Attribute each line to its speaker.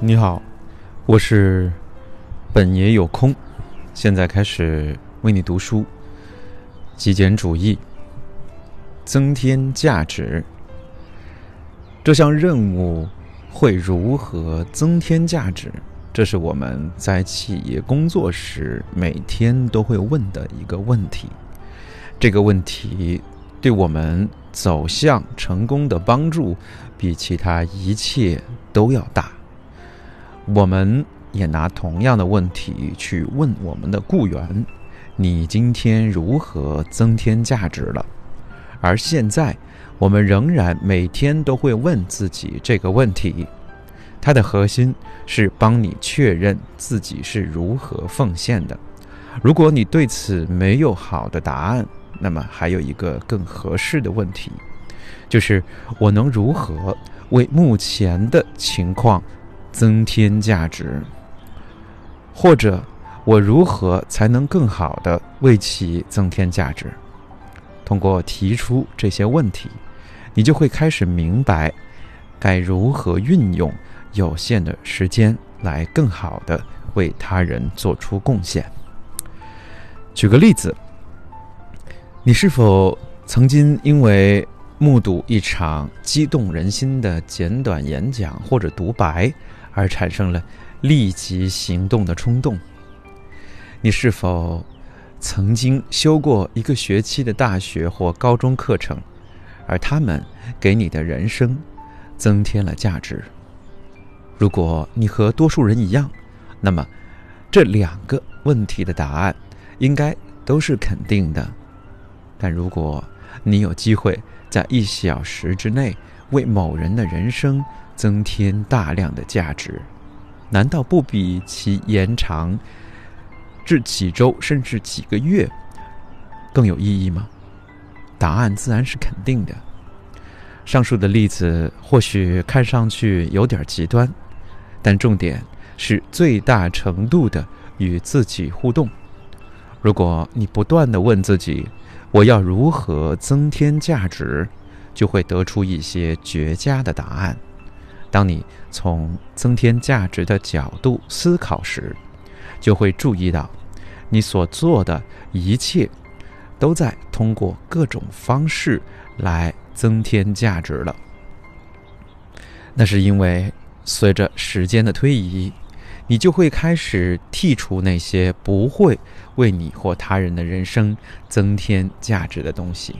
Speaker 1: 你好，我是本爷有空，现在开始为你读书。极简主义，增添价值。这项任务会如何增添价值？这是我们在企业工作时每天都会问的一个问题。这个问题对我们走向成功的帮助，比其他一切都要大。我们也拿同样的问题去问我们的雇员：“你今天如何增添价值了？”而现在，我们仍然每天都会问自己这个问题。它的核心是帮你确认自己是如何奉献的。如果你对此没有好的答案，那么还有一个更合适的问题，就是我能如何为目前的情况？增添价值，或者我如何才能更好的为其增添价值？通过提出这些问题，你就会开始明白该如何运用有限的时间来更好的为他人做出贡献。举个例子，你是否曾经因为目睹一场激动人心的简短演讲或者独白？而产生了立即行动的冲动。你是否曾经修过一个学期的大学或高中课程，而他们给你的人生增添了价值？如果你和多数人一样，那么这两个问题的答案应该都是肯定的。但如果你有机会在一小时之内为某人的人生，增添大量的价值，难道不比其延长至几周甚至几个月更有意义吗？答案自然是肯定的。上述的例子或许看上去有点极端，但重点是最大程度的与自己互动。如果你不断的问自己“我要如何增添价值”，就会得出一些绝佳的答案。当你从增添价值的角度思考时，就会注意到，你所做的一切都在通过各种方式来增添价值了。那是因为随着时间的推移，你就会开始剔除那些不会为你或他人的人生增添价值的东西。